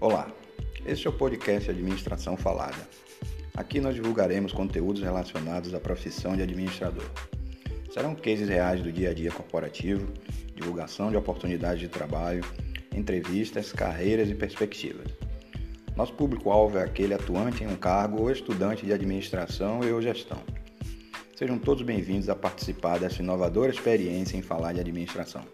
Olá, este é o podcast Administração Falada. Aqui nós divulgaremos conteúdos relacionados à profissão de administrador. Serão cases reais do dia a dia corporativo, divulgação de oportunidades de trabalho, entrevistas, carreiras e perspectivas. Nosso público-alvo é aquele atuante em um cargo ou estudante de administração e ou gestão. Sejam todos bem-vindos a participar dessa inovadora experiência em falar de administração.